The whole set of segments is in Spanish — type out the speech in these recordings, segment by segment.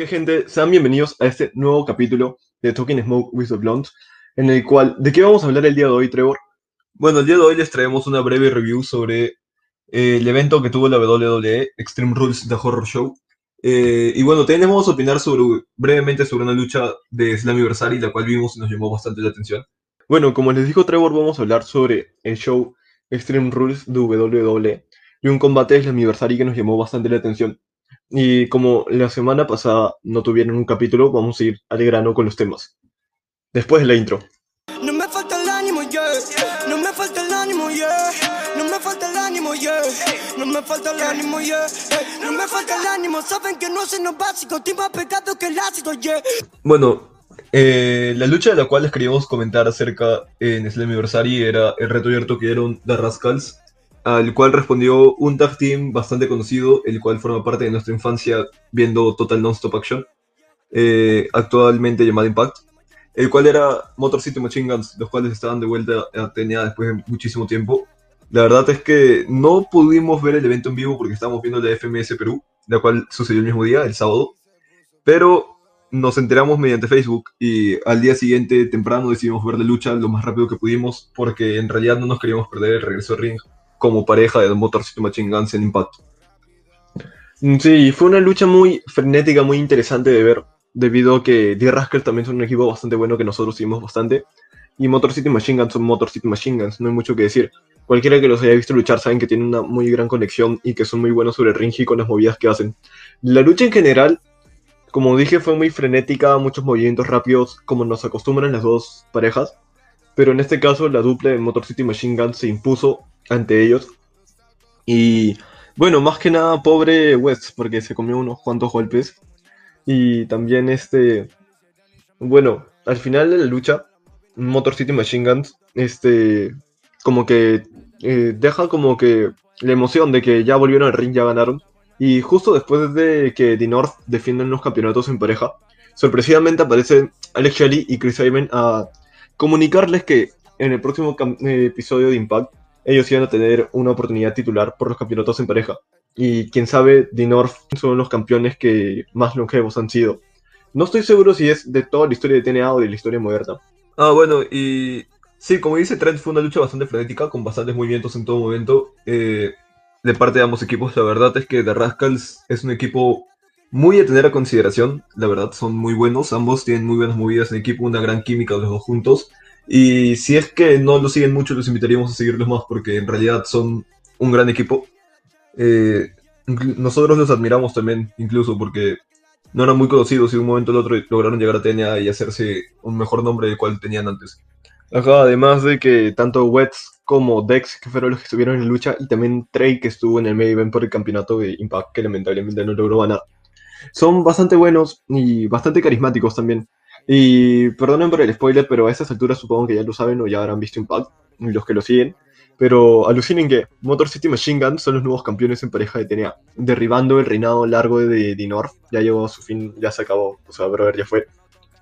Que gente, sean bienvenidos a este nuevo capítulo de Talking Smoke with the Blonde, en el cual, ¿de qué vamos a hablar el día de hoy, Trevor? Bueno, el día de hoy les traemos una breve review sobre eh, el evento que tuvo la WWE, Extreme Rules The Horror Show. Eh, y bueno, tenemos a opinar sobre, brevemente sobre una lucha de Slammiversary, la cual vimos y nos llamó bastante la atención. Bueno, como les dijo Trevor, vamos a hablar sobre el show Extreme Rules de WWE y un combate de Slammiversary que nos llamó bastante la atención. Y como la semana pasada no tuvieron un capítulo, vamos a ir al grano con los temas. Después de la intro. No me falta el ánimo, yeah. No me falta el ánimo, yeah. No me falta el ánimo, yeah. No me falta el ánimo, yeah. No me falta el ánimo. Saben que no sé lo básico. Estoy más pegado que el ácido, yeah. Bueno, eh, la lucha de la cual les queríamos comentar acerca en Slammiversary era el reto abierto que dieron The Rascals al cual respondió un tag team bastante conocido, el cual forma parte de nuestra infancia viendo Total Non-Stop Action, eh, actualmente llamado Impact, el cual era Motor City Machine Guns, los cuales estaban de vuelta a TNA después de muchísimo tiempo. La verdad es que no pudimos ver el evento en vivo porque estábamos viendo la FMS Perú, la cual sucedió el mismo día, el sábado, pero nos enteramos mediante Facebook y al día siguiente temprano decidimos ver la lucha lo más rápido que pudimos porque en realidad no nos queríamos perder el regreso al ring como pareja de Motor City Machine Guns en Impact. Mm, Sí, fue una lucha muy frenética, muy interesante de ver, debido a que The Rascals también son un equipo bastante bueno que nosotros seguimos bastante, y Motor City Machine Guns son Motor City Machine Guns, no hay mucho que decir. Cualquiera que los haya visto luchar saben que tienen una muy gran conexión y que son muy buenos sobre el ring y con las movidas que hacen. La lucha en general, como dije, fue muy frenética, muchos movimientos rápidos, como nos acostumbran las dos parejas, pero en este caso la dupla de Motor City Machine Guns se impuso ante ellos. Y bueno, más que nada, pobre West, porque se comió unos cuantos golpes. Y también este. Bueno, al final de la lucha, Motor City Machine Guns, este. Como que eh, deja como que la emoción de que ya volvieron al ring, ya ganaron. Y justo después de que The North defienden los campeonatos en pareja, sorpresivamente aparecen Alex Shelley y Chris Simon a comunicarles que en el próximo eh, episodio de Impact ellos iban a tener una oportunidad titular por los campeonatos en pareja. Y quién sabe, North son los campeones que más longevos han sido. No estoy seguro si es de toda la historia de TNA o de la historia moderna. Ah, bueno, y sí, como dice Trent, fue una lucha bastante frenética, con bastantes movimientos en todo momento, eh, de parte de ambos equipos. La verdad es que The Rascals es un equipo muy a tener a consideración, la verdad, son muy buenos, ambos tienen muy buenas movidas en equipo, una gran química los dos juntos. Y si es que no lo siguen mucho, los invitaríamos a seguirlos más, porque en realidad son un gran equipo. Eh, nosotros los admiramos también, incluso, porque no eran muy conocidos y de un momento al otro lograron llegar a TNA y hacerse un mejor nombre del cual tenían antes. Además de que tanto Wets como Dex, que fueron los que estuvieron en la lucha, y también Trey, que estuvo en el main event por el campeonato de Impact, que lamentablemente no logró ganar. Son bastante buenos y bastante carismáticos también. Y perdonen por el spoiler, pero a estas alturas supongo que ya lo saben o ya habrán visto Impact, los que lo siguen. Pero alucinen que Motor City Machine Guns son los nuevos campeones en pareja de TNA, derribando el reinado largo de North. Ya llegó a su fin, ya se acabó. O sea, brother, ya fue.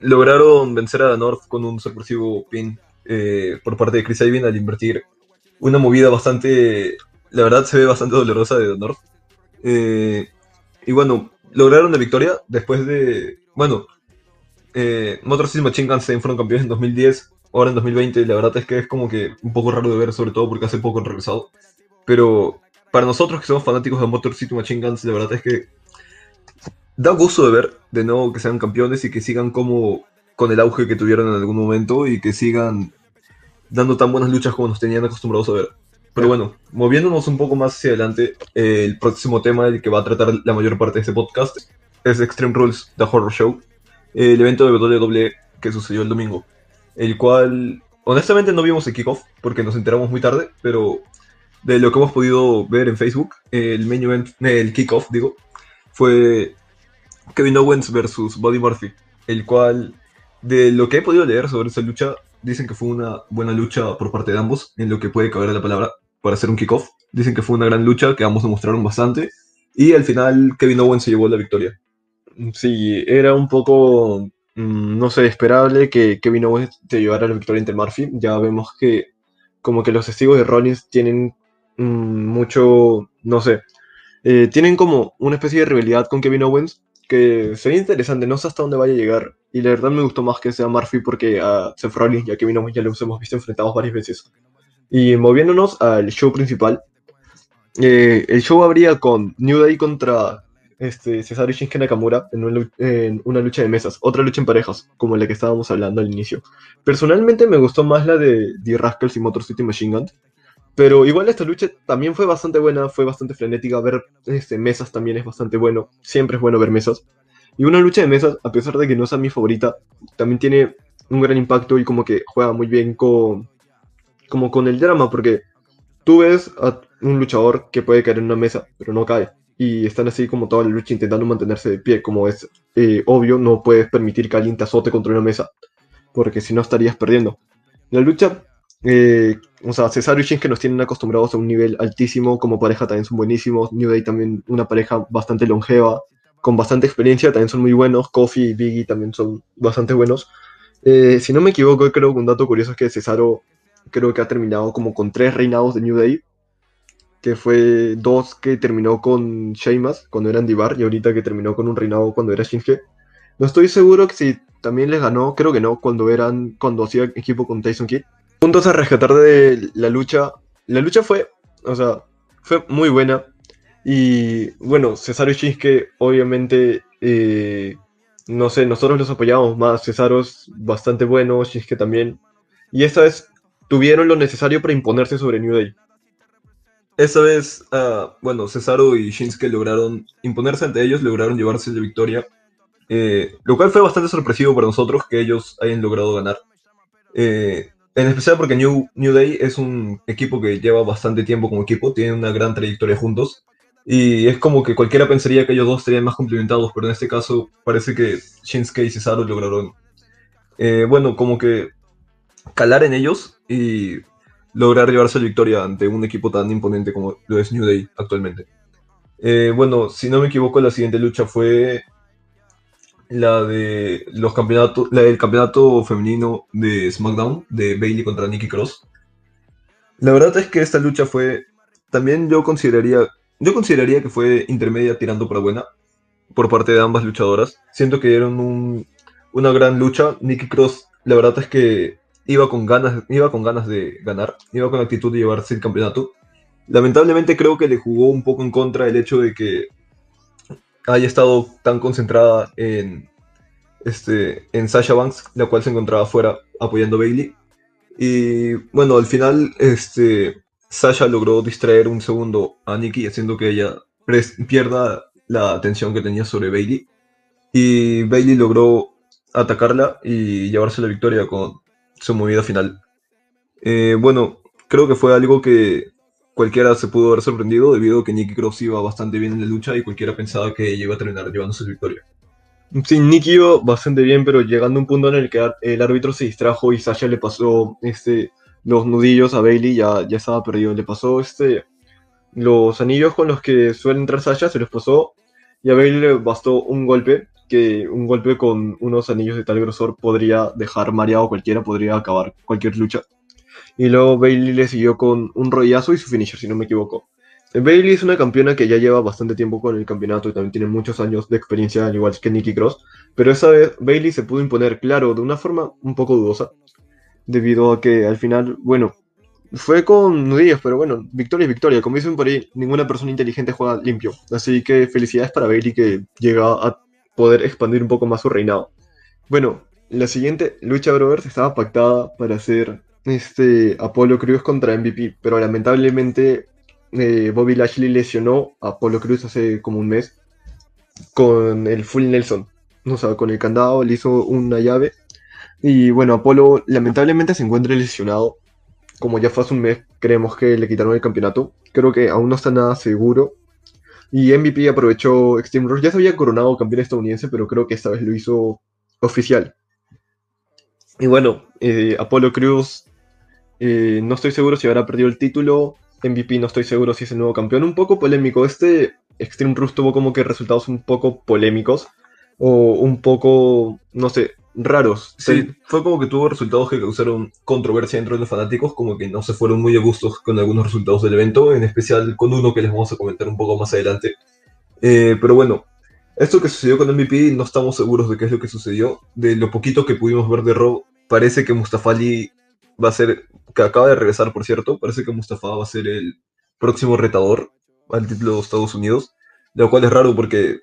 Lograron vencer a North con un sorpresivo pin eh, por parte de Chris Sabin al invertir una movida bastante, la verdad se ve bastante dolorosa de North. Eh, y bueno, lograron la victoria después de, bueno, eh, Motor City Machine también fueron campeones en 2010, ahora en 2020, la verdad es que es como que un poco raro de ver, sobre todo porque hace poco han regresado. Pero para nosotros que somos fanáticos de Motor City Machine Guns, la verdad es que da gusto de ver de nuevo que sean campeones y que sigan como con el auge que tuvieron en algún momento y que sigan dando tan buenas luchas como nos tenían acostumbrados a ver. Pero bueno, moviéndonos un poco más hacia adelante, eh, el próximo tema del que va a tratar la mayor parte de este podcast es Extreme Rules, The Horror Show, eh, el evento de WWE que sucedió el domingo, el cual honestamente no vimos el kickoff porque nos enteramos muy tarde, pero de lo que hemos podido ver en Facebook, el main event, el kickoff, digo, fue Kevin Owens versus Buddy Murphy, el cual, de lo que he podido leer sobre esa lucha, dicen que fue una buena lucha por parte de ambos, en lo que puede caber la palabra para hacer un kickoff. Dicen que fue una gran lucha, que ambos demostraron bastante, y al final Kevin Owens se llevó la victoria. Sí, era un poco, mm, no sé, esperable que Kevin Owens te llevara la victoria ante Murphy. Ya vemos que como que los testigos de Rollins tienen mm, mucho, no sé, eh, tienen como una especie de rivalidad con Kevin Owens que sería interesante, no sé hasta dónde vaya a llegar. Y la verdad me gustó más que sea Murphy porque a Seth Rollins ya que vino ya los hemos visto enfrentados varias veces. Y moviéndonos al show principal, eh, el show habría con New Day contra este, Cesaro y Shinsuke Nakamura en una, en una, lucha de mesas, otra lucha en parejas, como la que estábamos hablando al inicio. Personalmente me gustó más la de The Rascals y Motor City Machine Gun, pero igual esta lucha también fue bastante buena, fue bastante frenética. Ver este, mesas también es bastante bueno. Siempre es bueno ver mesas. Y una lucha de mesas, a pesar de que no sea mi favorita, también tiene un gran impacto y como que juega muy bien con, como con el drama, porque tú ves a un luchador que puede caer en una mesa, pero no cae. Y están así como toda la lucha intentando mantenerse de pie. Como es eh, obvio, no puedes permitir que alguien te azote contra una mesa, porque si no estarías perdiendo. La lucha eh, o sea, Cesaro y Shinsuke nos tienen acostumbrados a un nivel altísimo, como pareja también son buenísimos, New Day también una pareja bastante longeva, con bastante experiencia, también son muy buenos, Kofi y Biggie también son bastante buenos. Eh, si no me equivoco, creo que un dato curioso es que Cesaro creo que ha terminado como con tres reinados de New Day, que fue dos que terminó con Sheamus cuando era Andy Bar y ahorita que terminó con un reinado cuando era Shinsuke. No estoy seguro que si también les ganó, creo que no, cuando eran cuando hacía equipo con Tyson Kidd puntos a rescatar de la lucha. La lucha fue, o sea, fue muy buena. Y bueno, Cesaro y Shinsuke, obviamente, eh, no sé, nosotros los apoyamos más. Cesaro es bastante bueno, Shinsuke también. Y esta vez tuvieron lo necesario para imponerse sobre New Day. Esta vez, uh, bueno, Cesaro y Shinsuke lograron imponerse ante ellos, lograron llevarse la victoria. Eh, lo cual fue bastante sorpresivo para nosotros que ellos hayan logrado ganar. Eh, en especial porque New, New Day es un equipo que lleva bastante tiempo como equipo, tiene una gran trayectoria juntos. Y es como que cualquiera pensaría que ellos dos serían más complementados, pero en este caso parece que Shinsuke y Cesaro lograron, eh, bueno, como que calar en ellos y lograr llevarse la victoria ante un equipo tan imponente como lo es New Day actualmente. Eh, bueno, si no me equivoco, la siguiente lucha fue la de los campeonatos, la del campeonato femenino de SmackDown, de Bailey contra Nikki Cross. La verdad es que esta lucha fue, también yo consideraría, yo consideraría que fue intermedia tirando para buena por parte de ambas luchadoras. Siento que dieron una gran lucha. Nikki Cross, la verdad es que iba con ganas, iba con ganas de ganar, iba con actitud de llevarse el campeonato. Lamentablemente creo que le jugó un poco en contra el hecho de que haya estado tan concentrada en, este, en Sasha Banks, la cual se encontraba afuera apoyando a Bailey. Y bueno, al final este, Sasha logró distraer un segundo a Nikki, haciendo que ella pierda la atención que tenía sobre Bailey. Y Bailey logró atacarla y llevarse la victoria con su movida final. Eh, bueno, creo que fue algo que cualquiera se pudo haber sorprendido debido a que Nicky Cross iba bastante bien en la lucha y cualquiera pensaba que iba a terminar llevándose la victoria. Sí, Nicky iba bastante bien, pero llegando a un punto en el que el árbitro se distrajo y Sasha le pasó este, los nudillos a Bailey, ya, ya estaba perdido. Le pasó este, los anillos con los que suele entrar Sasha, se los pasó y a Bailey le bastó un golpe, que un golpe con unos anillos de tal grosor podría dejar mareado cualquiera, podría acabar cualquier lucha. Y luego Bailey le siguió con un rollazo y su finisher, si no me equivoco. Bailey es una campeona que ya lleva bastante tiempo con el campeonato y también tiene muchos años de experiencia, al igual que Nikki Cross. Pero esa vez Bailey se pudo imponer, claro, de una forma un poco dudosa. Debido a que al final, bueno, fue con nudillos, pero bueno, victoria es victoria. Como dicen por ahí, ninguna persona inteligente juega limpio. Así que felicidades para Bailey que llega a poder expandir un poco más su reinado. Bueno, la siguiente lucha, brothers, estaba pactada para hacer este, Apolo Cruz contra MVP, pero lamentablemente eh, Bobby Lashley lesionó a Apolo Cruz hace como un mes con el Full Nelson. O sea, con el candado le hizo una llave. Y bueno, Apolo lamentablemente se encuentra lesionado. Como ya fue hace un mes, creemos que le quitaron el campeonato. Creo que aún no está nada seguro. Y MVP aprovechó Extreme Rush. Ya se había coronado campeón estadounidense, pero creo que esta vez lo hizo oficial. Y bueno, eh, Apolo Cruz eh, no estoy seguro si habrá perdido el título. MVP no estoy seguro si es el nuevo campeón. Un poco polémico. Este Extreme Rush tuvo como que resultados un poco polémicos. O un poco, no sé, raros. Sí, fue como que tuvo resultados que causaron controversia dentro de los fanáticos. Como que no se fueron muy a gustos con algunos resultados del evento. En especial con uno que les vamos a comentar un poco más adelante. Eh, pero bueno, esto que sucedió con MVP no estamos seguros de qué es lo que sucedió. De lo poquito que pudimos ver de Raw, parece que Mustafa Ali va a ser, que acaba de regresar por cierto, parece que Mustafa va a ser el próximo retador al título de Estados Unidos, lo cual es raro porque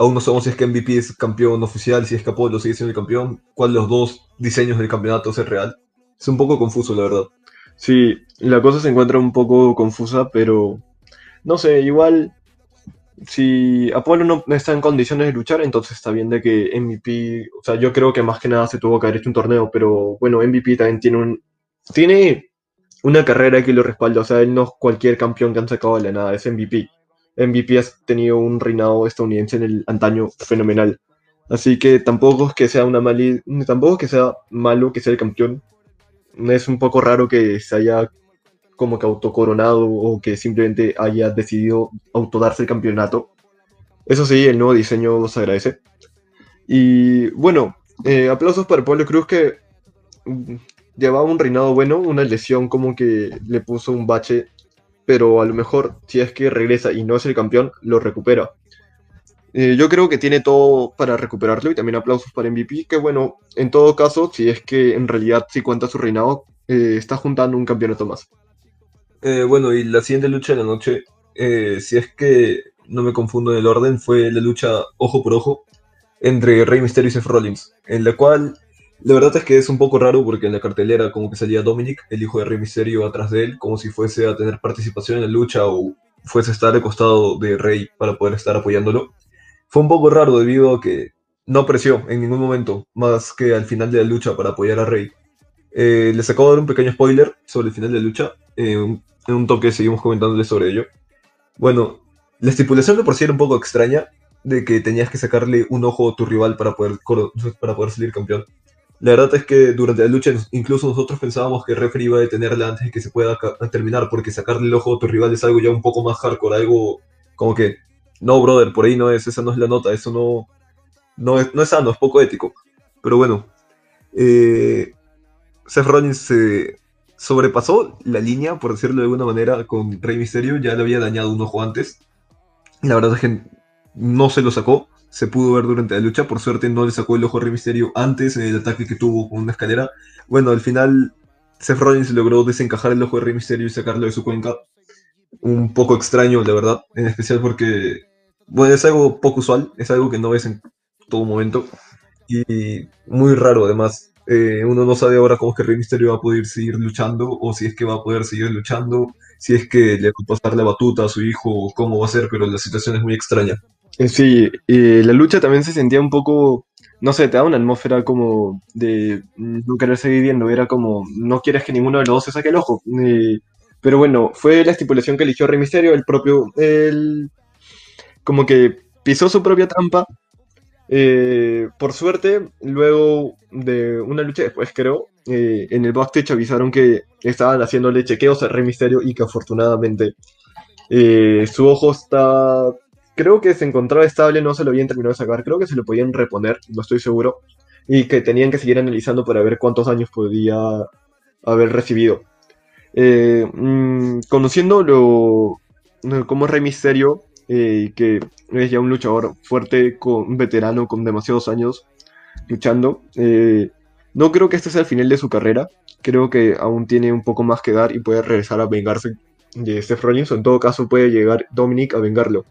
aún no sabemos si es que MVP es campeón oficial, si es que Apolo sigue siendo el campeón, cuál de los dos diseños del campeonato es real. Es un poco confuso, la verdad. Sí, la cosa se encuentra un poco confusa, pero no sé, igual si Apolo no está en condiciones de luchar, entonces está bien de que MVP, o sea, yo creo que más que nada se tuvo que haber hecho un torneo, pero bueno, MVP también tiene un tiene una carrera que lo respalda, o sea, él no es cualquier campeón que han sacado de la nada, es MVP. MVP ha tenido un reinado estadounidense en el antaño fenomenal. Así que tampoco es que sea una mali, tampoco que sea malo que sea el campeón. Es un poco raro que se haya como que autocoronado o que simplemente haya decidido autodarse el campeonato. Eso sí, el nuevo diseño se agradece. Y bueno, eh, aplausos para Pablo Cruz que mm, llevaba un reinado bueno, una lesión como que le puso un bache pero a lo mejor si es que regresa y no es el campeón, lo recupera. Eh, yo creo que tiene todo para recuperarlo y también aplausos para MVP, que bueno, en todo caso, si es que en realidad si cuenta su reinado, eh, está juntando un campeonato más. Eh, bueno, y la siguiente lucha de la noche, si es que no me confundo en el orden, fue la lucha ojo por ojo entre Rey Mysterio y Seth Rollins, en la cual la verdad es que es un poco raro porque en la cartelera como que salía Dominic, el hijo de Rey Mysterio, atrás de él, como si fuese a tener participación en la lucha o fuese a estar al costado de Rey para poder estar apoyándolo. Fue un poco raro debido a que no apreció en ningún momento, más que al final de la lucha para apoyar a Rey. Eh, les acabo de dar un pequeño spoiler sobre el final de la lucha, eh, en un toque seguimos comentándole sobre ello. Bueno, la estipulación de por sí era un poco extraña, de que tenías que sacarle un ojo a tu rival para poder, para poder salir campeón. La verdad es que durante la lucha incluso nosotros pensábamos que el referee iba a detenerla antes de que se pueda terminar, porque sacarle el ojo a tu rival es algo ya un poco más hardcore, algo como que, no, brother, por ahí no es, esa no es la nota, eso no, no, es, no es sano, es poco ético. Pero bueno, eh, Seth Rollins se sobrepasó la línea, por decirlo de alguna manera, con Rey Mysterio, ya le había dañado un ojo antes. La verdad es que no se lo sacó, se pudo ver durante la lucha. Por suerte no le sacó el ojo a Rey Misterio antes en el ataque que tuvo con una escalera. Bueno, al final Seth Rollins logró desencajar el ojo de Rey Misterio y sacarlo de su cuenca. Un poco extraño, la verdad, en especial porque, bueno, es algo poco usual, es algo que no ves en todo momento y muy raro además. Eh, uno no sabe ahora cómo es que Rey Misterio va a poder seguir luchando o si es que va a poder seguir luchando, si es que le va a pasar la batuta a su hijo cómo va a ser, pero la situación es muy extraña. Eh, sí, la lucha también se sentía un poco, no sé, te da una atmósfera como de no querer seguir viendo, era como, no quieres que ninguno de los dos se saque el ojo. pero bueno, fue la estipulación que eligió Rey Misterio, el propio, el, como que pisó su propia trampa. Eh, por suerte, luego de una lucha después, creo, eh, en el backstage avisaron que estaban haciéndole chequeos a Rey Misterio y que afortunadamente su ojo está creo que se encontraba estable, no se lo habían terminado de sacar, creo que se lo podían reponer, no estoy seguro, y que tenían que seguir analizando para ver cuántos años podía haber recibido. Eh, mm, conociendo como Rey Misterio, eh, que es ya un luchador fuerte, con, veterano con demasiados años luchando, eh, no creo que este sea el final de su carrera, creo que aún tiene un poco más que dar y puede regresar a vengarse de Seth Rollins, o en todo caso puede llegar Dominic a vengarlo.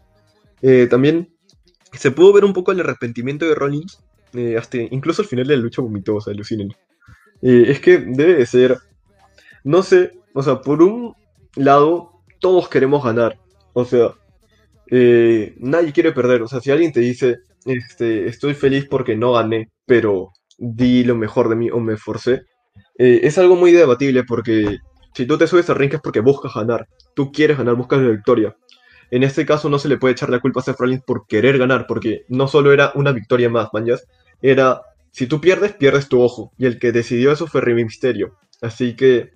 Eh, también se pudo ver un poco el arrepentimiento de Rollins, eh, hasta incluso al final de la lucha vomitó, o sea, alucinen. Eh, es que debe de ser, no sé, o sea, por un lado, todos queremos ganar, o sea, nadie quiere perder, o sea, si alguien te dice, este, estoy feliz porque no gané, pero di lo mejor de mí o me forcé, es algo muy debatible porque si tú te subes a ring es porque buscas ganar, tú quieres ganar, buscas la victoria. En este caso no se le puede echar la culpa a Seth Rollins por querer ganar, porque no solo era una victoria más, manjas, era si tú pierdes, pierdes tu ojo. Y el que decidió eso fue Rey Misterio. Así que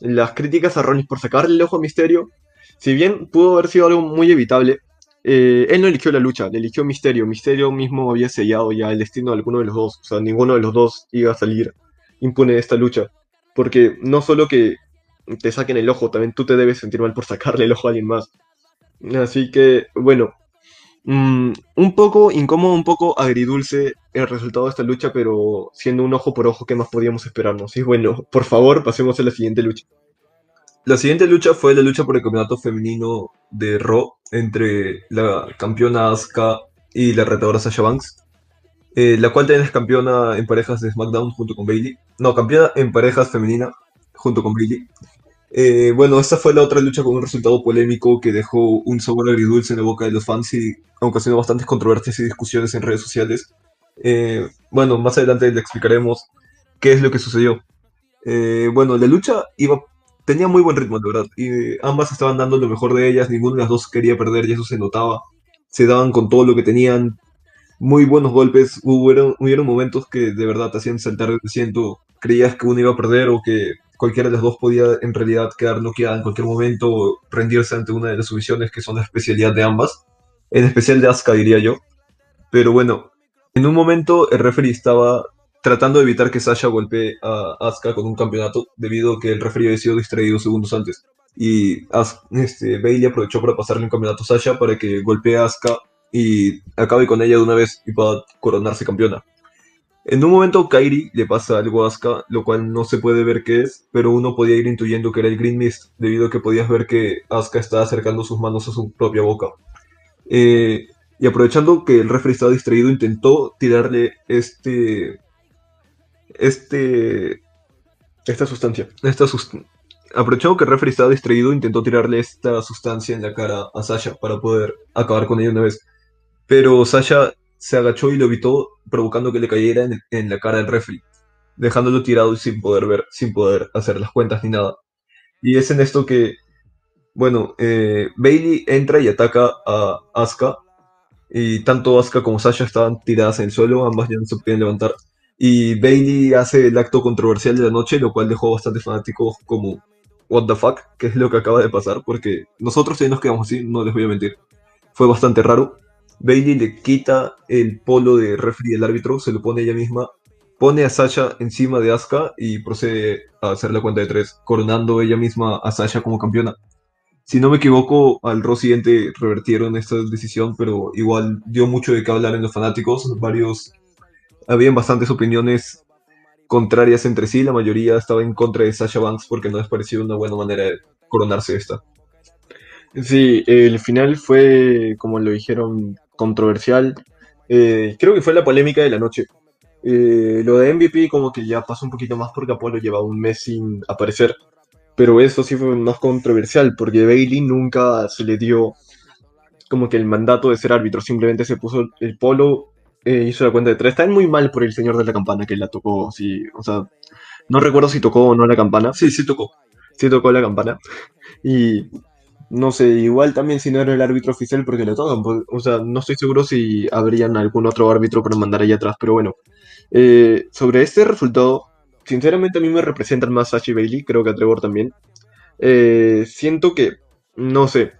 las críticas a Rollins por sacarle el ojo a Misterio, si bien pudo haber sido algo muy evitable, eh, él no eligió la lucha, le eligió Misterio. Misterio mismo había sellado ya el destino de alguno de los dos. O sea, ninguno de los dos iba a salir impune de esta lucha. Porque no solo que te saquen el ojo, también tú te debes sentir mal por sacarle el ojo a alguien más. Así que, bueno, Mm, un poco incómodo, un poco agridulce el resultado de esta lucha, pero siendo un ojo por ojo, ¿qué más podíamos esperarnos? Y bueno, por favor, pasemos a la siguiente lucha. La siguiente lucha fue la lucha por el campeonato femenino de Raw entre la campeona Asuka y la retadora Sasha Banks. Eh, la cual también es campeona en parejas de SmackDown junto con Bailey. No, campeona en parejas femenina junto con Bailey. Eh, bueno, esta fue la otra lucha con un resultado polémico que dejó un sabor agridulce en la boca de los fans y ocasionó bastantes controversias y discusiones en redes sociales. Eh, bueno, más adelante le explicaremos qué es lo que sucedió. bueno, la lucha iba tenía muy buen ritmo, de verdad. Y ambas estaban dando lo mejor de ellas, ninguna de las dos quería perder y eso se notaba. Se daban con todo lo que tenían, muy buenos golpes. Hubieron momentos que de verdad te hacían saltar del asiento. Creías que uno iba a perder o que cualquiera de las dos podía en realidad quedar noqueada en cualquier momento o rendirse ante una de las sumisiones que son la especialidad de ambas. En especial de Asuka, diría yo. Pero bueno, en un momento el referee estaba tratando de evitar que Sasha golpee a Asuka con un campeonato, debido a que el referee había sido distraído segundos antes. Y este, Bailey aprovechó para pasarle un campeonato a Sasha para que golpee a Asuka y acabe con ella de una vez y pueda coronarse campeona. En un momento Kairi le pasa algo a Asuka, lo cual no se puede ver qué es, pero uno podía ir intuyendo que era el Green Mist, debido a que podías ver que Asuka estaba acercando sus manos a su propia boca. Eh, y aprovechando que el referee estaba distraído, intentó tirarle este este, esta sustancia. Esta Aprovechó que el referee estaba distraído, intentó tirarle esta sustancia en la cara a Sasha para poder acabar con ella una vez. Pero Sasha se agachó y lo evitó, provocando que le cayera en, la cara del referee, dejándolo tirado y sin poder ver, sin poder hacer las cuentas ni nada. Y es en esto que, bueno, eh, Bailey entra y ataca a Asuka. Y tanto Asuka como Sasha estaban tiradas en el suelo, ambas ya no se podían levantar. Y Bailey hace el acto controversial de la noche, lo cual dejó bastante fanáticos como, what the fuck, que es lo que acaba de pasar, porque nosotros sí nos quedamos así, no les voy a mentir. Fue bastante raro. Bailey le quita el polo de referee del árbitro, se lo pone ella misma, pone a Sasha encima de Asuka y procede a hacer la cuenta de tres, coronando ella misma a Sasha como campeona. Si no me equivoco, al Raw siguiente revertieron esta decisión, pero igual dio mucho de qué hablar en los fanáticos. Varios habían bastantes opiniones contrarias entre sí, la mayoría estaba en contra de Sasha Banks porque no les pareció una buena manera de coronarse esta. Sí, el final fue, como lo dijeron, controversial. Eh, creo que fue la polémica de la noche. Eh, lo de MVP como que ya pasó un poquito más porque Apolo llevaba un mes sin aparecer. Pero eso sí fue más controversial porque Bailey nunca se le dio como que el mandato de ser árbitro. Simplemente se puso el polo eh, hizo la cuenta de tres. Está muy mal por el señor de la campana que la tocó. Sí, o sea, no recuerdo si tocó o no la campana. Sí, sí tocó. Sí tocó la campana. Y no sé, igual también si no era el árbitro oficial porque le tocan. Pues, o sea, no estoy seguro si habrían algún otro árbitro para mandar ahí atrás, pero bueno. Eh, sobre este resultado, sinceramente a mí me representan más Sachi Bailey, creo que a Trevor también. Eh, siento que, no sé,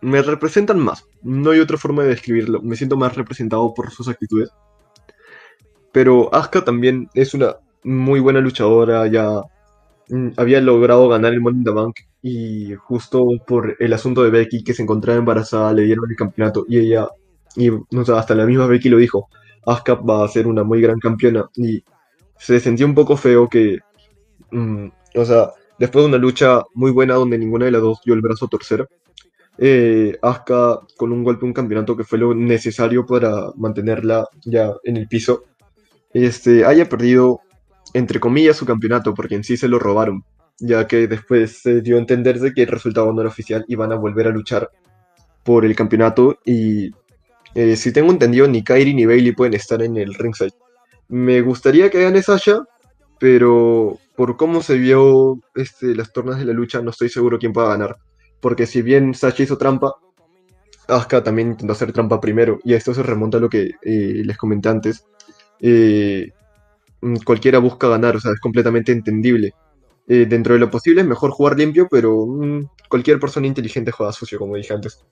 me representan más. No hay otra forma de describirlo. Me siento más representado por sus actitudes. Pero Asuka también es una muy buena luchadora. Ya había logrado ganar el Money in the Bank. Y justo por el asunto de Becky, que se encontraba embarazada, le dieron el campeonato. Y ella, y no sé, hasta la misma Becky lo dijo: Asuka va a ser una muy gran campeona. Y se sentía un poco feo que. Mm, o sea, después de una lucha muy buena donde ninguna de las dos dio el brazo a torcer eh, Asuka con un golpe un campeonato que fue lo necesario para mantenerla ya en el piso, este, haya perdido, entre comillas, su campeonato, porque en sí se lo robaron, ya que después se dio a entenderse que el resultado no era oficial y van a volver a luchar por el campeonato y eh, si tengo entendido ni Kairi ni Bailey pueden estar en el ringside. Me gustaría que gane Sasha, pero por cómo se vio este, las tornas de la lucha no estoy seguro quién pueda ganar porque si bien Sasha hizo trampa, Asuka también intentó hacer trampa primero, y esto se remonta a lo que eh, les comenté antes. Eh, cualquiera busca ganar, o sea, es completamente entendible. Eh, dentro de lo posible es mejor jugar limpio, pero mm, cualquier persona inteligente juega sucio, como dije antes.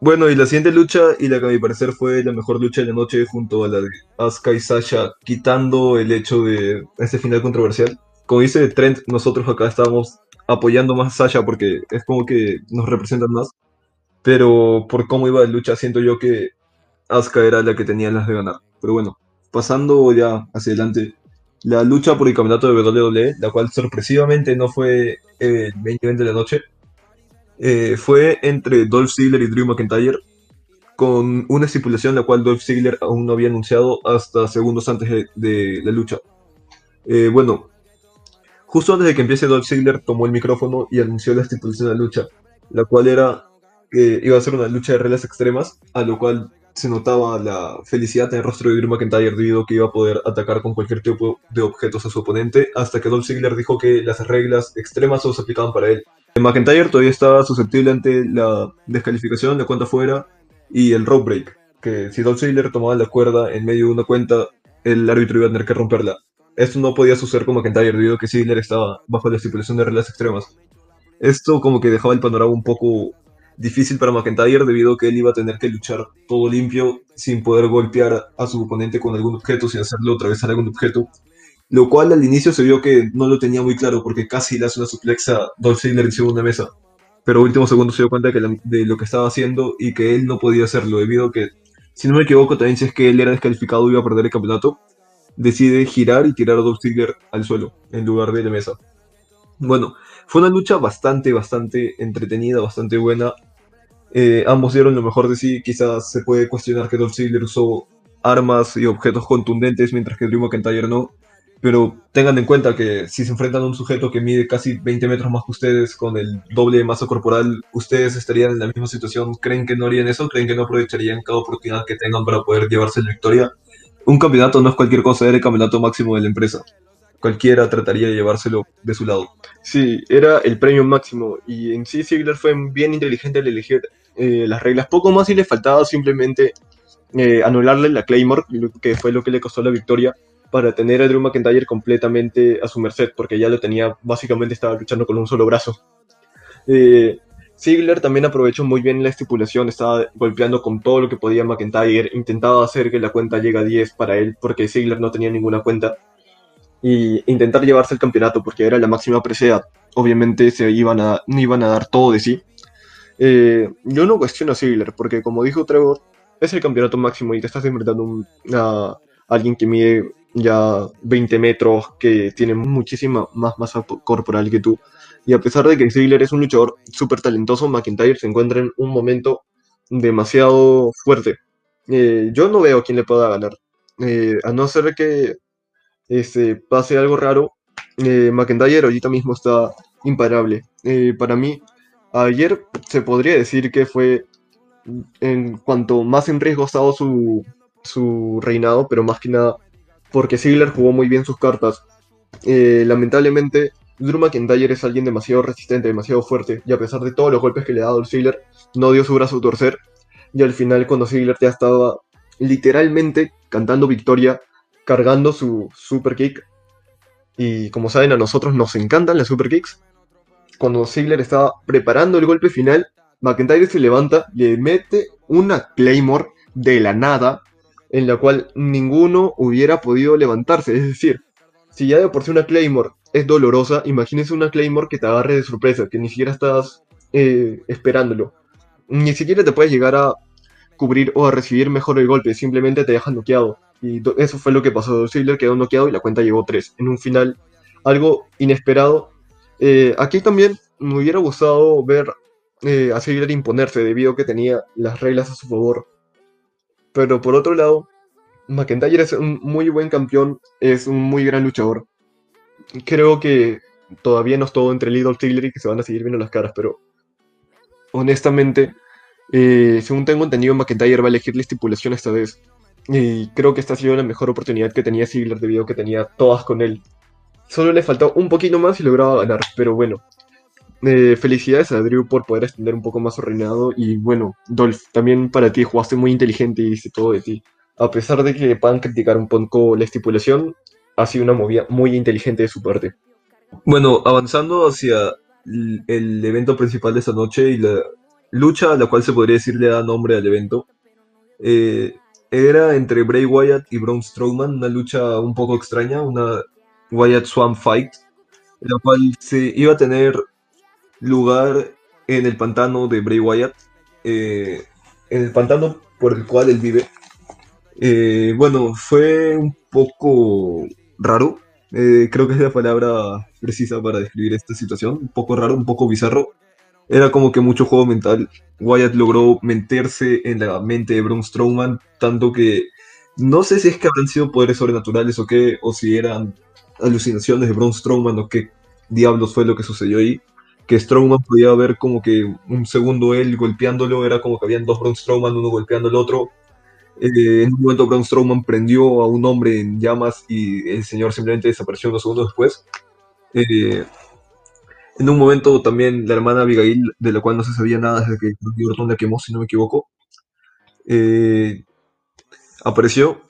Bueno, y la siguiente lucha, y la que a mi parecer fue la mejor lucha de la noche junto a la de Asuka y Sasha, quitando el hecho de este final controversial. Como dice Trent, nosotros acá estábamos apoyando más a Sasha porque es como que nos representan más. Pero por cómo iba la lucha, siento yo que Asuka era la que tenía las de ganar. Pero bueno, pasando ya hacia adelante, la lucha por el campeonato de WWE, la cual sorpresivamente no fue el main event de la noche, eh, fue entre Dolph Ziggler y Drew McIntyre, con una estipulación la cual Dolph Ziggler aún no había anunciado hasta segundos antes de, de la lucha. Eh, bueno, justo antes de que empiece Dolph Ziggler tomó el micrófono y anunció la estipulación de la lucha, la cual era que iba a ser una lucha de reglas extremas, a lo cual se notaba la felicidad en el rostro de Drew McIntyre debido a que iba a poder atacar con cualquier tipo de objetos a su oponente, hasta que Dolph Ziggler dijo que las reglas extremas solo se aplicaban para él. McIntyre todavía estaba susceptible ante la descalificación, de cuenta fuera y el rope break, que si Dolph Ziggler tomaba la cuerda en medio de una cuenta, el árbitro iba a tener que romperla. Esto no podía suceder con McIntyre debido a que Ziggler estaba bajo la estipulación de reglas extremas. Esto como que dejaba el panorama un poco difícil para McIntyre debido a que él iba a tener que luchar todo limpio sin poder golpear a su oponente con algún objeto, sin hacerlo atravesar algún objeto. Lo cual al inicio se vio que no lo tenía muy claro porque casi le hace una suplexa Dolph Ziggler en segunda mesa. Pero último segundo se dio cuenta de lo que estaba haciendo y que él no podía hacerlo debido a que, si no me equivoco, también si es que él era descalificado iba a perder el campeonato, decide girar y tirar a Dolph Ziggler al suelo en lugar de la mesa. Bueno, fue una lucha bastante, bastante entretenida, bastante buena. Eh, ambos dieron lo mejor de sí. Quizás se puede cuestionar que Dolph Ziggler usó armas y objetos contundentes mientras que Drew McIntyre no. Pero tengan en cuenta que si se enfrentan a un sujeto que mide casi 20 metros más que ustedes con el doble de masa corporal, ustedes estarían en la misma situación. ¿Creen que no harían eso? ¿Creen que no aprovecharían cada oportunidad que tengan para poder llevarse la victoria? Un campeonato no es cualquier cosa, era el campeonato máximo de la empresa cualquiera trataría de llevárselo de su lado. Sí, era el premio máximo y en sí Ziggler fue bien inteligente al elegir eh, las reglas. Poco más y le faltaba simplemente eh, anularle la Claymore, que fue lo que le costó la victoria, para tener a Drew McIntyre completamente a su merced, porque ya lo tenía, básicamente estaba luchando con un solo brazo. Eh, Ziggler también aprovechó muy bien la estipulación, estaba golpeando con todo lo que podía McIntyre, intentaba hacer que la cuenta llegue a 10 para él, porque Ziggler no tenía ninguna cuenta y intentar llevarse el campeonato porque era la máxima presea. Obviamente se iban a, iban a dar todo de sí. Eh, yo no cuestiono a Ziggler porque como dijo Trevor, es el campeonato máximo y te estás enfrentando a alguien que mide ya 20 metros, que tiene muchísima más masa corporal que tú. Y a pesar de que Ziggler es un luchador súper talentoso, McIntyre se encuentra en un momento demasiado fuerte. Eh, yo no veo quién le pueda ganar. Eh, a no ser que este, pase algo raro, eh, McIntyre ahorita mismo está imparable. Eh, para mí, ayer se podría decir que fue en cuanto más en riesgo ha estado su, su reinado, pero más que nada porque Ziggler jugó muy bien sus cartas. Eh, lamentablemente, Drew McIntyre es alguien demasiado resistente, demasiado fuerte, y a pesar de todos los golpes que le ha dado Ziggler, no dio su brazo a torcer. Y al final, cuando Ziggler ya estaba literalmente cantando victoria, cargando su super kick. Y como saben, a nosotros nos encantan las super kicks. Cuando Ziggler estaba preparando el golpe final, McIntyre se levanta, le mete una Claymore de la nada, en la cual ninguno hubiera podido levantarse. Es decir, si ya de por sí una Claymore es dolorosa, imagínense una Claymore que te agarre de sorpresa, que ni siquiera estás eh, esperándolo. Ni siquiera te puedes llegar a cubrir o a recibir mejor el golpe, simplemente te dejan noqueado. Y eso fue lo que pasó. Ziggler quedó noqueado y la cuenta llegó 3. En un final algo inesperado. Eh, aquí también me hubiera gustado ver eh, a Ziggler imponerse debido a que tenía las reglas a su favor. Pero por otro lado, McIntyre es un muy buen campeón, es un muy gran luchador. Creo que todavía no es todo entre Lidl Ziggler y que se van a seguir viendo las caras, pero honestamente, eh, según tengo entendido, McIntyre va a elegir la estipulación esta vez. Y creo que esta ha sido la mejor oportunidad que tenía Ziggler debido a que tenía todas con él. Solo le faltó un poquito más y lograba ganar, pero bueno. Eh, felicidades a Drew por poder extender un poco más su reinado. Y bueno, Dolph, también para ti jugaste muy inteligente y dice todo de ti. A pesar de que puedan criticar un poco la estipulación, ha sido una movida muy inteligente de su parte. Bueno, avanzando hacia el evento principal de esta noche y la lucha a la cual se podría decir le da nombre al evento. Eh, era entre Bray Wyatt y Braun Strowman, una lucha un poco extraña, una Wyatt Swan Fight, la cual se iba a tener lugar en el pantano de Bray Wyatt, eh, en el pantano por el cual él vive, Eh, bueno, fue un poco raro. Eh, creo que es la palabra precisa para describir esta situación. Un poco raro, un poco bizarro. Era como que mucho juego mental. Wyatt logró meterse en la mente de Braun Strowman, tanto que no sé si es que habrán sido poderes sobrenaturales o qué, o si eran alucinaciones de Braun Strowman o qué diablos fue lo que sucedió ahí. Que Strowman podía ver como que un segundo él golpeándolo, era como que habían dos Braun Strowman, uno golpeando al otro. Eh, en un momento Braun Strowman prendió a un hombre en llamas y el señor simplemente desapareció unos segundos después. Eh, en un momento también la hermana Abigail, de la cual no se sabía nada desde que Randy Orton la quemó, si no me equivoco, eh, apareció.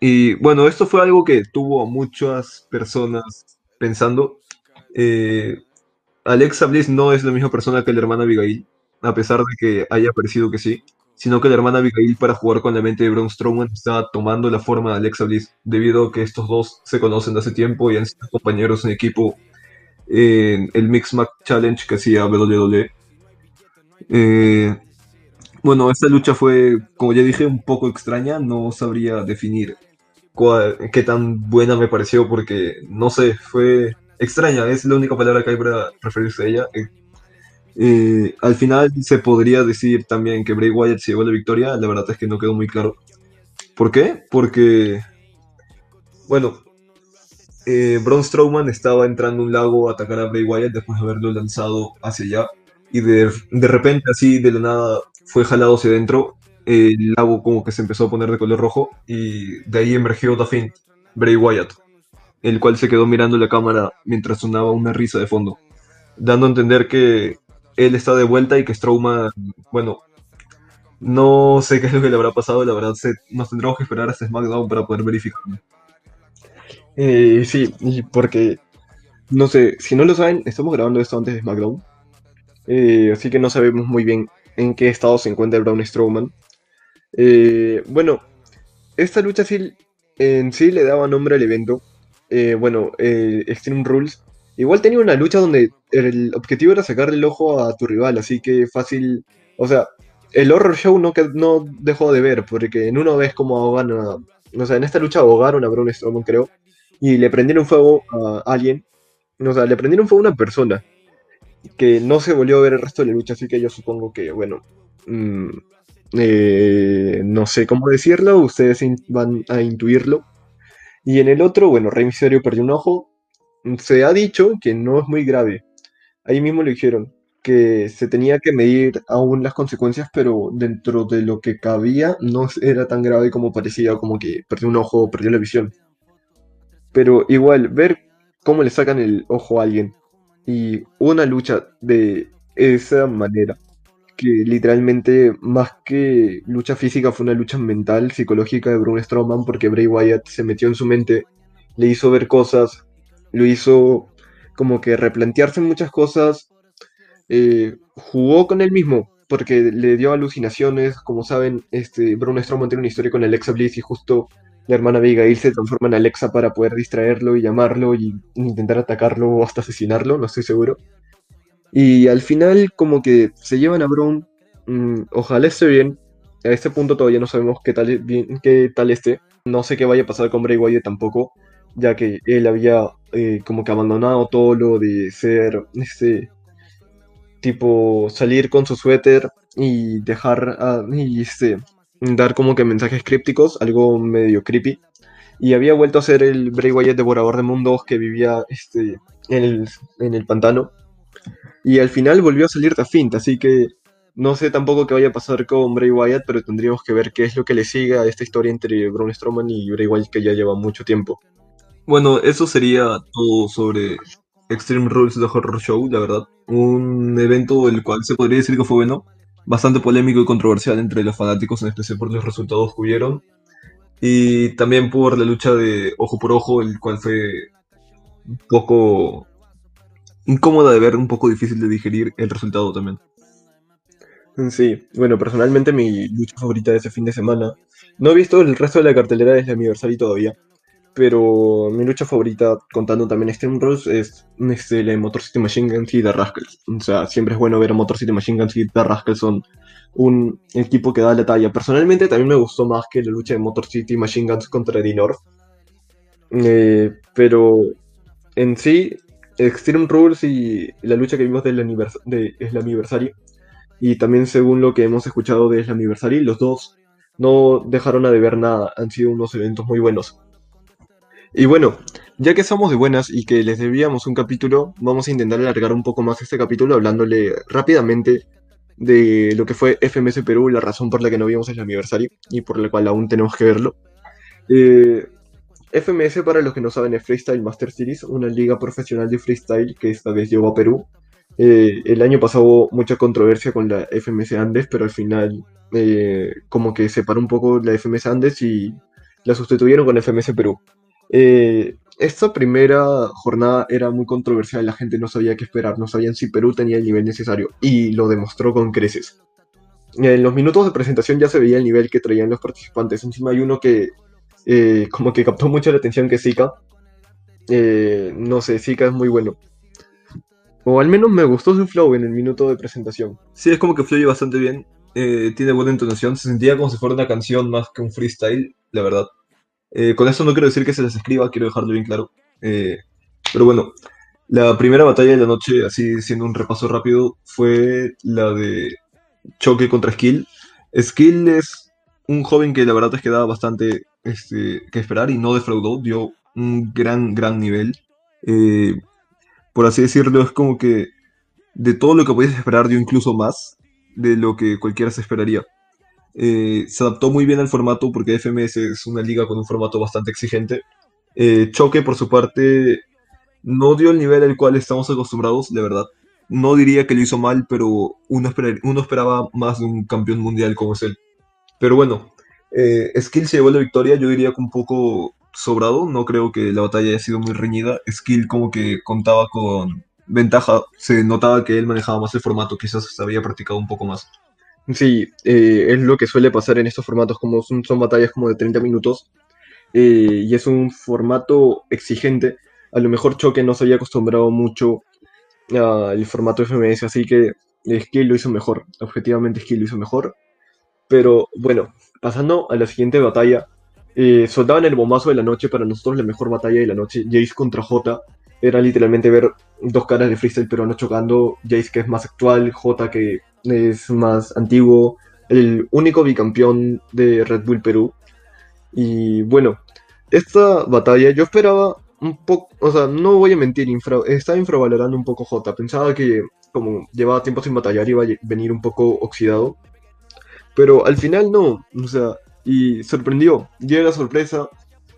Y bueno, esto fue algo que tuvo a muchas personas pensando. Eh, Alexa Bliss no es la misma persona que la hermana Abigail, a pesar de que haya parecido que sí, sino que la hermana Abigail para jugar con la mente de Braun Strowman está tomando la forma de Alexa Bliss, debido a que estos dos se conocen de hace tiempo y han sido compañeros en equipo en el Mix Match Challenge que hacía WWE. Eh, bueno, esta lucha fue, como ya dije, un poco extraña, no sabría definir cuál- qué tan buena me pareció porque, no sé, fue extraña, es la única palabra que hay para referirse a ella. Eh, al final se podría decir también que Bray Wyatt se llevó la victoria, la verdad es que no quedó muy claro. ¿Por qué? Porque, bueno, eh, Braun Strowman estaba entrando a un lago a atacar a Bray Wyatt después de haberlo lanzado hacia allá. Y de, de repente, así de la nada, fue jalado hacia adentro. El lago como que se empezó a poner de color rojo. Y de ahí emergió The Fiend, Bray Wyatt. El cual se quedó mirando la cámara mientras sonaba una risa de fondo. Dando a entender que él está de vuelta y que Strowman, bueno, no sé qué es lo que le habrá pasado. La verdad, se- nos tendremos que esperar hasta SmackDown para poder verificarlo. Eh, sí, y porque, no sé, si no lo saben, estamos grabando esto antes de SmackDown. Eh, así que no sabemos muy bien en qué estado se encuentra Braun Strowman. Eh, bueno, esta lucha sí, en sí le daba nombre al evento. Eh, bueno, eh, Extreme Rules. Igual tenía una lucha donde el objetivo era sacarle el ojo a tu rival, así que fácil. O sea, el horror show no, no dejó de ver, porque en uno ves como ahogan a. O sea, en esta lucha ahogaron a Braun Strowman, creo, y le prendieron fuego a alguien. O sea, le prendieron fuego a una persona que no se volvió a ver el resto de la lucha, así que yo supongo que, bueno, mm, eh, no sé cómo decirlo, ustedes van a intuirlo. Y en el otro, bueno, Rey Mysterio perdió un ojo. Se ha dicho que no es muy grave. Ahí mismo lo dijeron, que se tenía que medir aún las consecuencias, pero dentro de lo que cabía no era tan grave como parecía, como que perdió un ojo, perdió la visión. Pero igual, ver cómo le sacan el ojo a alguien y una lucha de esa manera, que literalmente más que lucha física fue una lucha mental, psicológica de Braun Strowman, porque Bray Wyatt se metió en su mente, le hizo ver cosas, lo hizo como que replantearse muchas cosas, eh, jugó con él mismo, porque le dio alucinaciones, como saben, este, Braun Strowman tiene una historia con Alexa Bliss y justo la hermana Abigail se transforma en Alexa para poder distraerlo y llamarlo y intentar atacarlo o hasta asesinarlo, no estoy seguro. Y al final como que se llevan a Braun, mm, ojalá esté bien, a este punto todavía no sabemos qué tal, bien, qué tal esté, no sé qué vaya a pasar con Bray Wyatt tampoco, ya que él había eh, como que abandonado todo lo de ser este tipo salir con su suéter y dejar y este dar como que mensajes crípticos, algo medio creepy. Y había vuelto a ser el Bray Wyatt devorador de mundos que vivía este, en, el, en el pantano. Y al final volvió a salir The Fint, así que no sé tampoco qué vaya a pasar con Bray Wyatt, pero tendríamos que ver qué es lo que le sigue a esta historia entre Braun Strowman y Bray Wyatt que ya lleva mucho tiempo. Bueno, eso sería todo sobre Extreme Rules de Horror Show, la verdad. Un evento el cual se podría decir que fue bueno, bastante polémico y controversial entre los fanáticos, en especial por los resultados que hubieron. Y también por la lucha de ojo por ojo, el cual fue un poco incómoda de ver, un poco difícil de digerir el resultado también. Sí, bueno, personalmente mi lucha favorita de ese fin de semana. No he visto el resto de la cartelera desde el aniversario todavía, pero mi lucha favorita, contando también Extreme Rules, es este, la de Motor City Machine Guns y The Rascals. O sea, siempre es bueno ver a Motor City Machine Guns y The Rascals son un equipo que da la talla. Personalmente también me gustó más que la lucha de Motor City Machine Guns contra Dinor. Eh, pero en sí, Extreme Rules y la lucha que vimos del anivers de aniversario y también según lo que hemos escuchado de Aniversario, los dos no dejaron a deber nada, han sido unos eventos muy buenos. Y bueno, ya que somos de buenas y que les debíamos un capítulo, vamos a intentar alargar un poco más este capítulo hablándole rápidamente de lo que fue FMS Perú, la razón por la que no vimos el aniversario y por la cual aún tenemos que verlo. Eh, FMS, para los que no saben, es Freestyle Master Series, una liga profesional de freestyle que esta vez llegó a Perú. Eh, el año pasado hubo mucha controversia con la FMS Andes, pero al final eh, como que separó un poco la FMS Andes y la sustituyeron con FMS Perú. Eh, esta primera jornada era muy controversial, la gente no sabía qué esperar, no sabían si Perú tenía el nivel necesario y lo demostró con creces. En los minutos de presentación ya se veía el nivel que traían los participantes. Encima hay uno que como que captó mucho la atención que Zika. no sé, Zika es muy bueno. O al menos me gustó su flow en el minuto de presentación. Sí, es como que fluye bastante bien. Eh, tiene buena entonación. Se sentía como si fuera una canción más que un freestyle, la verdad. Eh, con esto no quiero decir que se las escriba, quiero dejarlo bien claro. Eh, pero bueno, la primera batalla de la noche, así siendo un repaso rápido, fue la de choque contra Skill. Skill es un joven que la verdad es que daba bastante este, que esperar y no defraudó, dio un gran, gran nivel por así decirlo, es como que de todo lo que podías esperar dio incluso más de lo que cualquiera se esperaría. Eh, se adaptó muy bien al formato porque FMS es una liga con un formato bastante exigente. Eh, Choque, por su parte, no dio el nivel al cual estamos acostumbrados, de verdad. No diría que lo hizo mal, pero uno, esperaba más de un campeón mundial como es él. Pero bueno, eh, Skill se llevó la victoria, yo diría que un poco sobrado, no creo que la batalla haya sido muy reñida. Skill como que contaba con ventaja, se notaba que él manejaba más el formato, quizás se había practicado un poco más. Sí, eh, es lo que suele pasar en estos formatos, como son, batallas como de 30 minutos, eh, y es un formato exigente. A lo mejor Choque no se había acostumbrado mucho al formato FMS, así que Skill lo hizo mejor, objetivamente Skill lo hizo mejor. Pero bueno, pasando a la siguiente batalla, eh, soldaban el bombazo de la noche, para nosotros la mejor batalla de la noche, Jace contra J. Era literalmente ver dos caras de freestyle peruano chocando, Jace que es más actual, J que es más antiguo, el único bicampeón de Red Bull Perú. Y bueno, esta batalla yo esperaba un poco, o sea, no voy a mentir, estaba infravalorando un poco J. Pensaba que como llevaba tiempo sin batallar iba a venir un poco oxidado. Pero al final no, o sea, y sorprendió. Llega la sorpresa,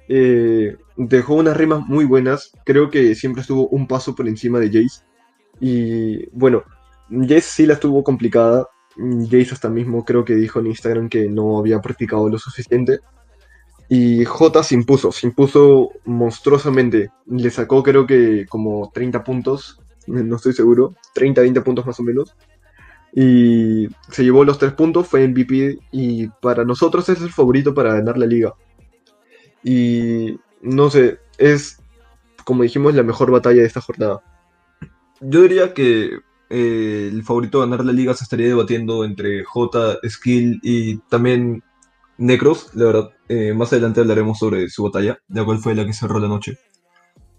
eh, dejó unas rimas muy buenas. Creo que siempre estuvo un paso por encima de Jace. Y bueno, Jace sí la estuvo complicada. Jace hasta mismo creo que dijo en Instagram que no había practicado lo suficiente. Y J se impuso, se impuso monstruosamente. Le sacó creo que como 30 puntos, no estoy seguro, 30, 20 puntos más o menos y se llevó los tres puntos, fue MVP y para nosotros es el favorito para ganar la liga. Y no sé, es como dijimos la mejor batalla de esta jornada. Yo diría que eh, el favorito a ganar la liga se estaría debatiendo entre J, Skill y también Necros, la verdad. Eh, más adelante hablaremos sobre su batalla, la cual fue la que cerró la noche.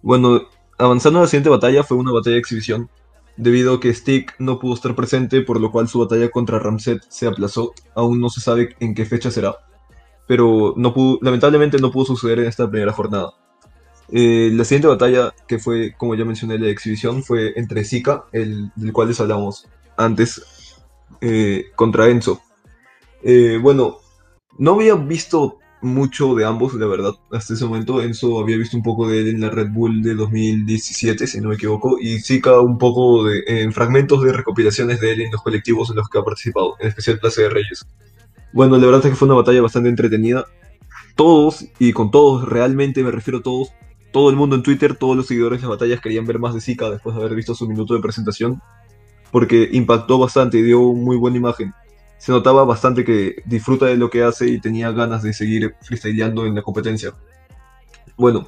Bueno, avanzando a la siguiente batalla, fue una batalla de exhibición debido a que Stick no pudo estar presente, por lo cual su batalla contra Ramset se aplazó. Aún no se sabe en qué fecha será, pero no pudo, lamentablemente no pudo suceder en esta primera jornada. Eh, la siguiente batalla, que fue, como ya mencioné, la exhibición, fue entre Zika, el del cual les hablamos antes, eh, contra Enzo. Eh, bueno, no había visto mucho de ambos, la verdad. Hasta ese momento Enzo había visto un poco de él en la Red Bull de 2017, si no me equivoco, y Zika un poco de, en fragmentos de recopilaciones de él en los colectivos en los que ha participado, en especial Plaza de Reyes. Bueno, la verdad es que fue una batalla bastante entretenida. Todos, y con todos, realmente me refiero a todos, todo el mundo en Twitter, todos los seguidores de las batallas querían ver más de Zika después de haber visto su minuto de presentación, porque impactó bastante y dio muy buena imagen se notaba bastante que disfruta de lo que hace y tenía ganas de seguir freestyleando en la competencia. Bueno,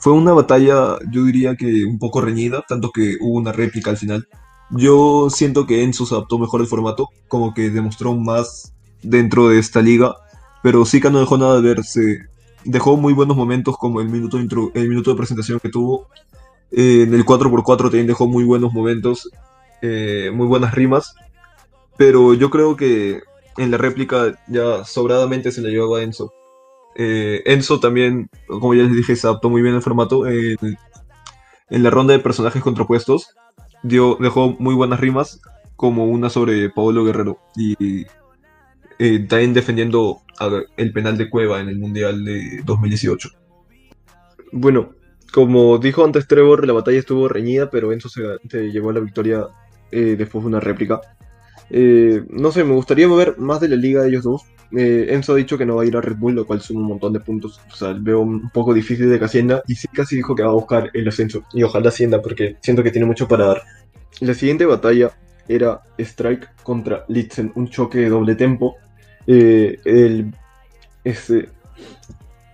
fue una batalla, yo diría que un poco reñida, tanto que hubo una réplica al final. Yo siento que Enzo se adaptó mejor al formato, como que demostró más dentro de esta liga, pero Zika no dejó nada de verse. Dejó muy buenos momentos como el minuto, de presentación que tuvo. Eh, en el 4x4 también dejó muy buenos momentos, eh, muy buenas rimas, pero yo creo que en la réplica ya sobradamente se le llevaba a Enzo. Eh, Enzo también, como ya les dije, se adaptó muy bien al formato. en la ronda de personajes contrapuestos, dio, dejó muy buenas rimas, como una sobre Pablo Guerrero. Y eh, defendiendo el penal de Cueva en el Mundial de 2018. Bueno, como dijo antes Trevor, la batalla estuvo reñida, pero Enzo se, llevó la victoria eh, después de una réplica. Eh, no sé, me gustaría ver más de la liga de ellos dos. Enzo ha dicho que no va a ir a Red Bull, lo cual suma un montón de puntos. O sea, veo un poco difícil de que ascienda. Y sí casi dijo que va a buscar el ascenso. Y ojalá ascienda, porque siento que tiene mucho para dar. La siguiente batalla era Strike contra Litzen, un choque de doble tempo. Eh, el, este,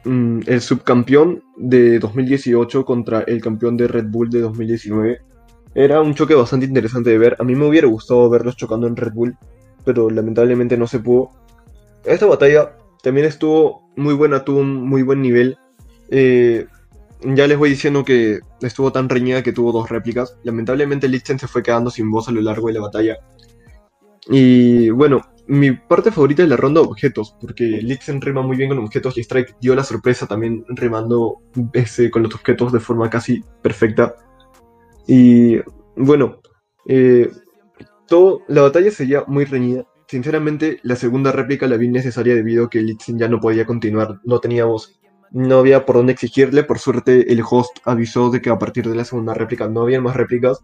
el subcampeón de 2018 contra el campeón de Red Bull de 2019. Era un choque bastante interesante de ver. A mí me hubiera gustado verlos chocando en Red Bull, pero lamentablemente no se pudo. Esta batalla también estuvo muy buena, tuvo un muy buen nivel. Eh, ya les voy diciendo que estuvo tan reñida que tuvo dos réplicas. Lamentablemente Lichten se fue quedando sin voz a lo largo de la batalla. Y bueno, mi parte favorita es la ronda de objetos, porque Litzen rima muy bien con objetos y Strike dio la sorpresa también rimando ese, con los objetos de forma casi perfecta. Y bueno, eh, todo, la batalla sería muy reñida. Sinceramente, la segunda réplica la vi necesaria debido a que Litzen ya no podía continuar, no tenía voz. No había por dónde exigirle, por suerte el host avisó de que a partir de la segunda réplica no había más réplicas.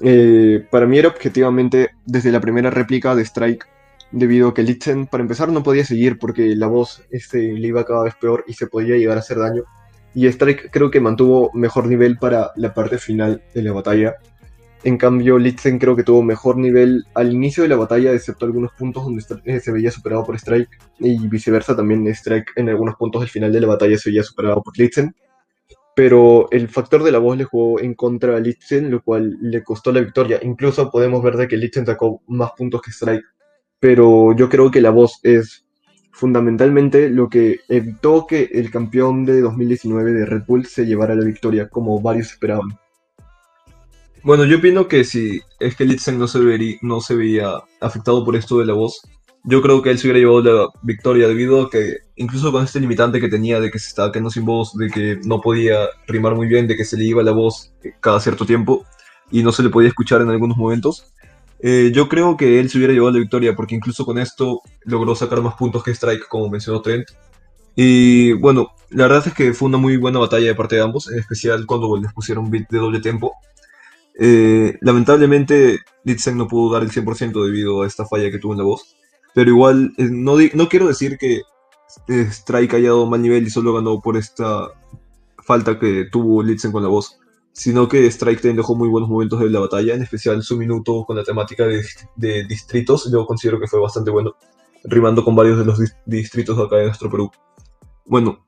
Eh, para mí era objetivamente desde la primera réplica de Strike debido a que Litzen, para empezar, no podía seguir porque la voz este, le iba cada vez peor y se podía llegar a hacer daño. Y Strike creo que mantuvo mejor nivel para la parte final de la batalla. En cambio, Litzen creo que tuvo mejor nivel al inicio de la batalla, excepto algunos puntos donde eh, se veía superado por Strike, y viceversa también Strike en algunos puntos al final de la batalla se veía superado por Litzen. Pero el factor de la voz le jugó en contra a Litzen, lo cual le costó la victoria. Incluso podemos ver de que Litzen sacó más puntos que Strike pero yo creo que la voz es fundamentalmente lo que evitó que el campeón de 2019 de Red Bull se llevara la victoria, como varios esperaban. Bueno, yo opino que si es que Litzen no se, no se veía afectado por esto de la voz, yo creo que él se hubiera llevado la victoria debido a que incluso con este limitante que tenía de que se estaba quedando sin voz, de que no podía rimar muy bien, de que se le iba la voz cada cierto tiempo y no se le podía escuchar en algunos momentos, eh, yo creo que él se hubiera llevado la victoria porque incluso con esto logró sacar más puntos que Strike, como mencionó Trent. Y bueno, la verdad es que fue una muy buena batalla de parte de ambos, en especial cuando les pusieron beat de doble tempo. Eh, lamentablemente, Litzen no pudo dar el 100% debido a esta falla que tuvo en la voz. Pero igual, eh, no, no quiero decir que Strike haya dado mal nivel y solo ganó por esta falta que tuvo Litzen con la voz sino que Strike también dejó muy buenos momentos de la batalla, en especial su minuto con la temática de, distritos, yo considero que fue bastante bueno, rimando con varios de los distritos de acá de nuestro Perú. Bueno,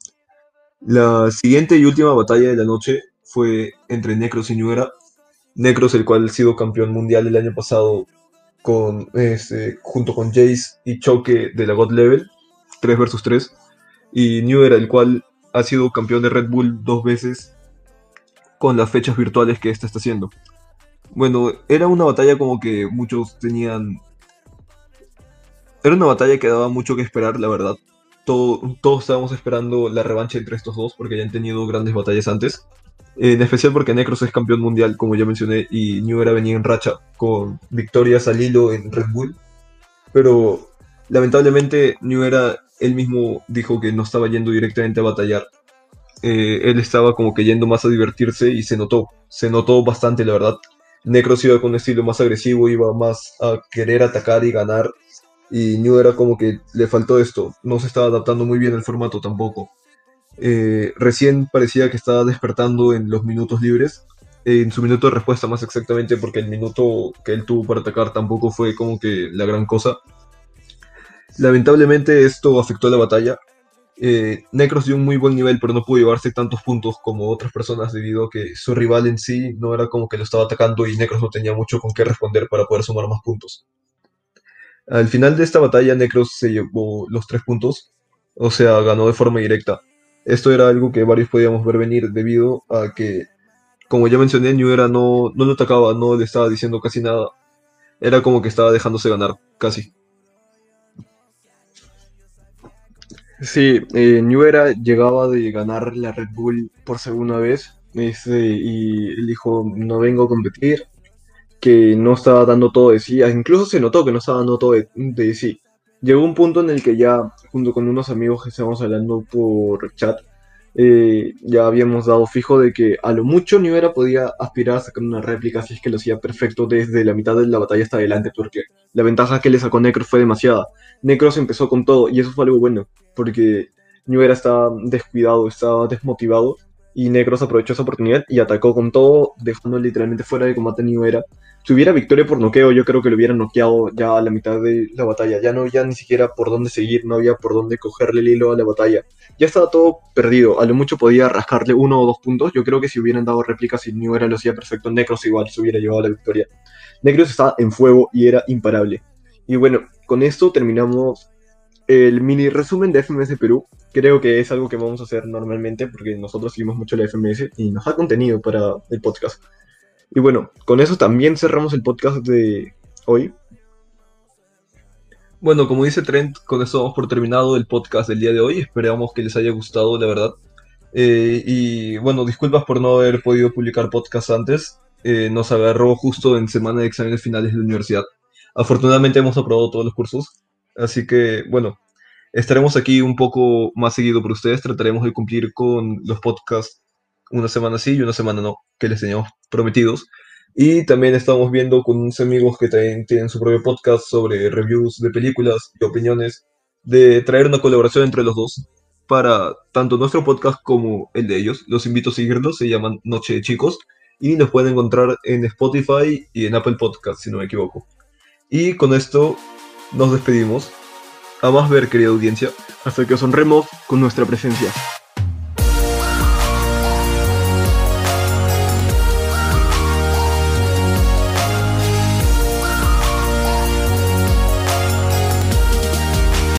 la siguiente y última batalla de la noche fue entre Necros y New Necros, el cual ha sido campeón mundial el año pasado con, este, junto con Jace y Choque de la God Level, 3 vs 3. Y New el cual ha sido campeón de Red Bull dos veces con las fechas virtuales que esta está haciendo. Bueno, era una batalla como que muchos tenían... Era una batalla que daba mucho que esperar, la verdad. Todo, todos estábamos esperando la revancha entre estos dos porque ya han tenido grandes batallas antes. En especial porque Necros es campeón mundial, como ya mencioné, y New Era venía en racha con victorias al hilo en Red Bull. Pero lamentablemente New Era él mismo dijo que no estaba yendo directamente a batallar eh, él estaba como que yendo más a divertirse y se notó, se notó bastante la verdad. Necros iba con un estilo más agresivo, iba más a querer atacar y ganar. Y New era como que le faltó esto, no se estaba adaptando muy bien al formato tampoco. Eh, recién parecía que estaba despertando en los minutos libres, en su minuto de respuesta más exactamente, porque el minuto que él tuvo para atacar tampoco fue como que la gran cosa. Lamentablemente esto afectó a la batalla, Eh, Necros dio un muy buen nivel, pero no pudo llevarse tantos puntos como otras personas debido a que su rival en sí no era como que lo estaba atacando y Necros no tenía mucho con qué responder para poder sumar más puntos. Al final de esta batalla, Necros se llevó los tres puntos, o sea, ganó de forma directa. Esto era algo que varios podíamos ver venir debido a que, como ya mencioné, New Era no, no lo atacaba, no le estaba diciendo casi nada. Era como que estaba dejándose ganar, casi. Sí, eh, New llegaba de ganar la Red Bull por segunda vez este, y él dijo, no vengo a competir, que no estaba dando todo de sí, ah, incluso se notó que no estaba dando todo de, sí. Llegó un punto en el que ya, junto con unos amigos que estábamos hablando por chat, eh, ya habíamos dado fijo de que a lo mucho New Era podía aspirar a sacar una réplica si es que lo hacía perfecto desde la mitad de la batalla hasta adelante, porque la ventaja que le sacó Necros fue demasiada. Necros empezó con todo y eso fue algo bueno, porque New Era estaba descuidado, estaba desmotivado y Necros aprovechó esa oportunidad y atacó con todo, dejando literalmente fuera de combate New Era si hubiera victoria por noqueo, yo creo que lo hubieran noqueado ya a la mitad de la batalla. Ya no había ni siquiera por dónde seguir, no había por dónde cogerle el hilo a la batalla. Ya estaba todo perdido. A lo mucho podía rascarle uno o dos puntos. Yo creo que si hubieran dado réplicas y New lo hacía perfecto, Necros igual se hubiera llevado la victoria. Necros estaba en fuego y era imparable. Y bueno, con esto terminamos el mini resumen de FMS Perú. Creo que es algo que vamos a hacer normalmente porque nosotros seguimos mucho la FMS y nos da contenido para el podcast. Y bueno, con eso también cerramos el podcast de hoy. Bueno, como dice Trent, con eso vamos por terminado el podcast del día de hoy. Esperamos que les haya gustado, la verdad. Eh, y bueno, disculpas por no haber podido publicar podcast antes. Eh, nos agarró justo en semana de exámenes finales de la universidad. Afortunadamente hemos aprobado todos los cursos. Así que, bueno, estaremos aquí un poco más seguido por ustedes. Trataremos de cumplir con los podcasts una semana sí y una semana no, que les teníamos prometidos. Y también estamos viendo con unos amigos que también tienen su propio podcast sobre reviews de películas y opiniones, de traer una colaboración entre los dos para tanto nuestro podcast como el de ellos. Los invito a seguirlos, se llaman Noche de Chicos y nos pueden encontrar en Spotify y en Apple Podcast, si no me equivoco. Y con esto nos despedimos. A más ver, querida audiencia, hasta que os honremos con nuestra presencia.